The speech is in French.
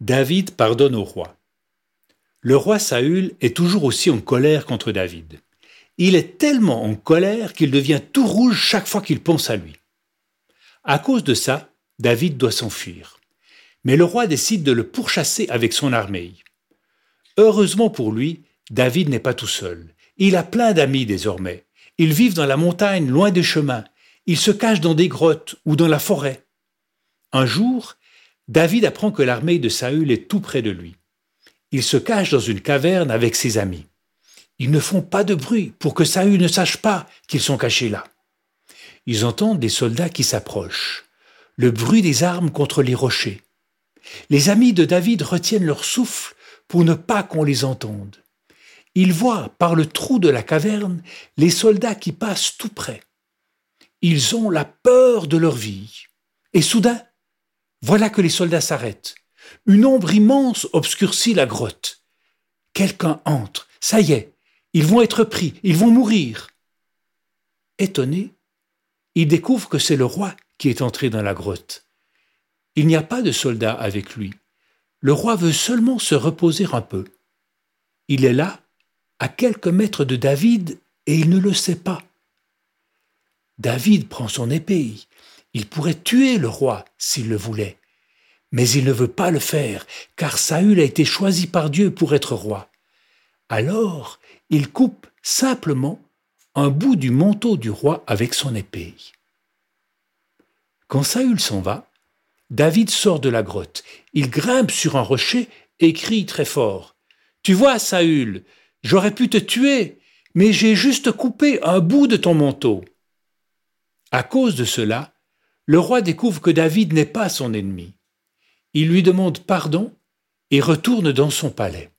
David pardonne au roi. Le roi Saül est toujours aussi en colère contre David. Il est tellement en colère qu'il devient tout rouge chaque fois qu'il pense à lui. À cause de ça, David doit s'enfuir. Mais le roi décide de le pourchasser avec son armée. Heureusement pour lui, David n'est pas tout seul. Il a plein d'amis désormais. Ils vivent dans la montagne, loin des chemins. Ils se cachent dans des grottes ou dans la forêt. Un jour, David apprend que l'armée de Saül est tout près de lui. Il se cache dans une caverne avec ses amis. Ils ne font pas de bruit pour que Saül ne sache pas qu'ils sont cachés là. Ils entendent des soldats qui s'approchent, le bruit des armes contre les rochers. Les amis de David retiennent leur souffle pour ne pas qu'on les entende. Ils voient par le trou de la caverne les soldats qui passent tout près. Ils ont la peur de leur vie. Et soudain, voilà que les soldats s'arrêtent. Une ombre immense obscurcit la grotte. Quelqu'un entre. Ça y est, ils vont être pris, ils vont mourir. Étonné, il découvre que c'est le roi qui est entré dans la grotte. Il n'y a pas de soldats avec lui. Le roi veut seulement se reposer un peu. Il est là, à quelques mètres de David, et il ne le sait pas. David prend son épée. Il pourrait tuer le roi s'il le voulait. Mais il ne veut pas le faire, car Saül a été choisi par Dieu pour être roi. Alors, il coupe simplement un bout du manteau du roi avec son épée. Quand Saül s'en va, David sort de la grotte. Il grimpe sur un rocher et crie très fort. Tu vois, Saül, j'aurais pu te tuer, mais j'ai juste coupé un bout de ton manteau. À cause de cela, le roi découvre que David n'est pas son ennemi. Il lui demande pardon et retourne dans son palais.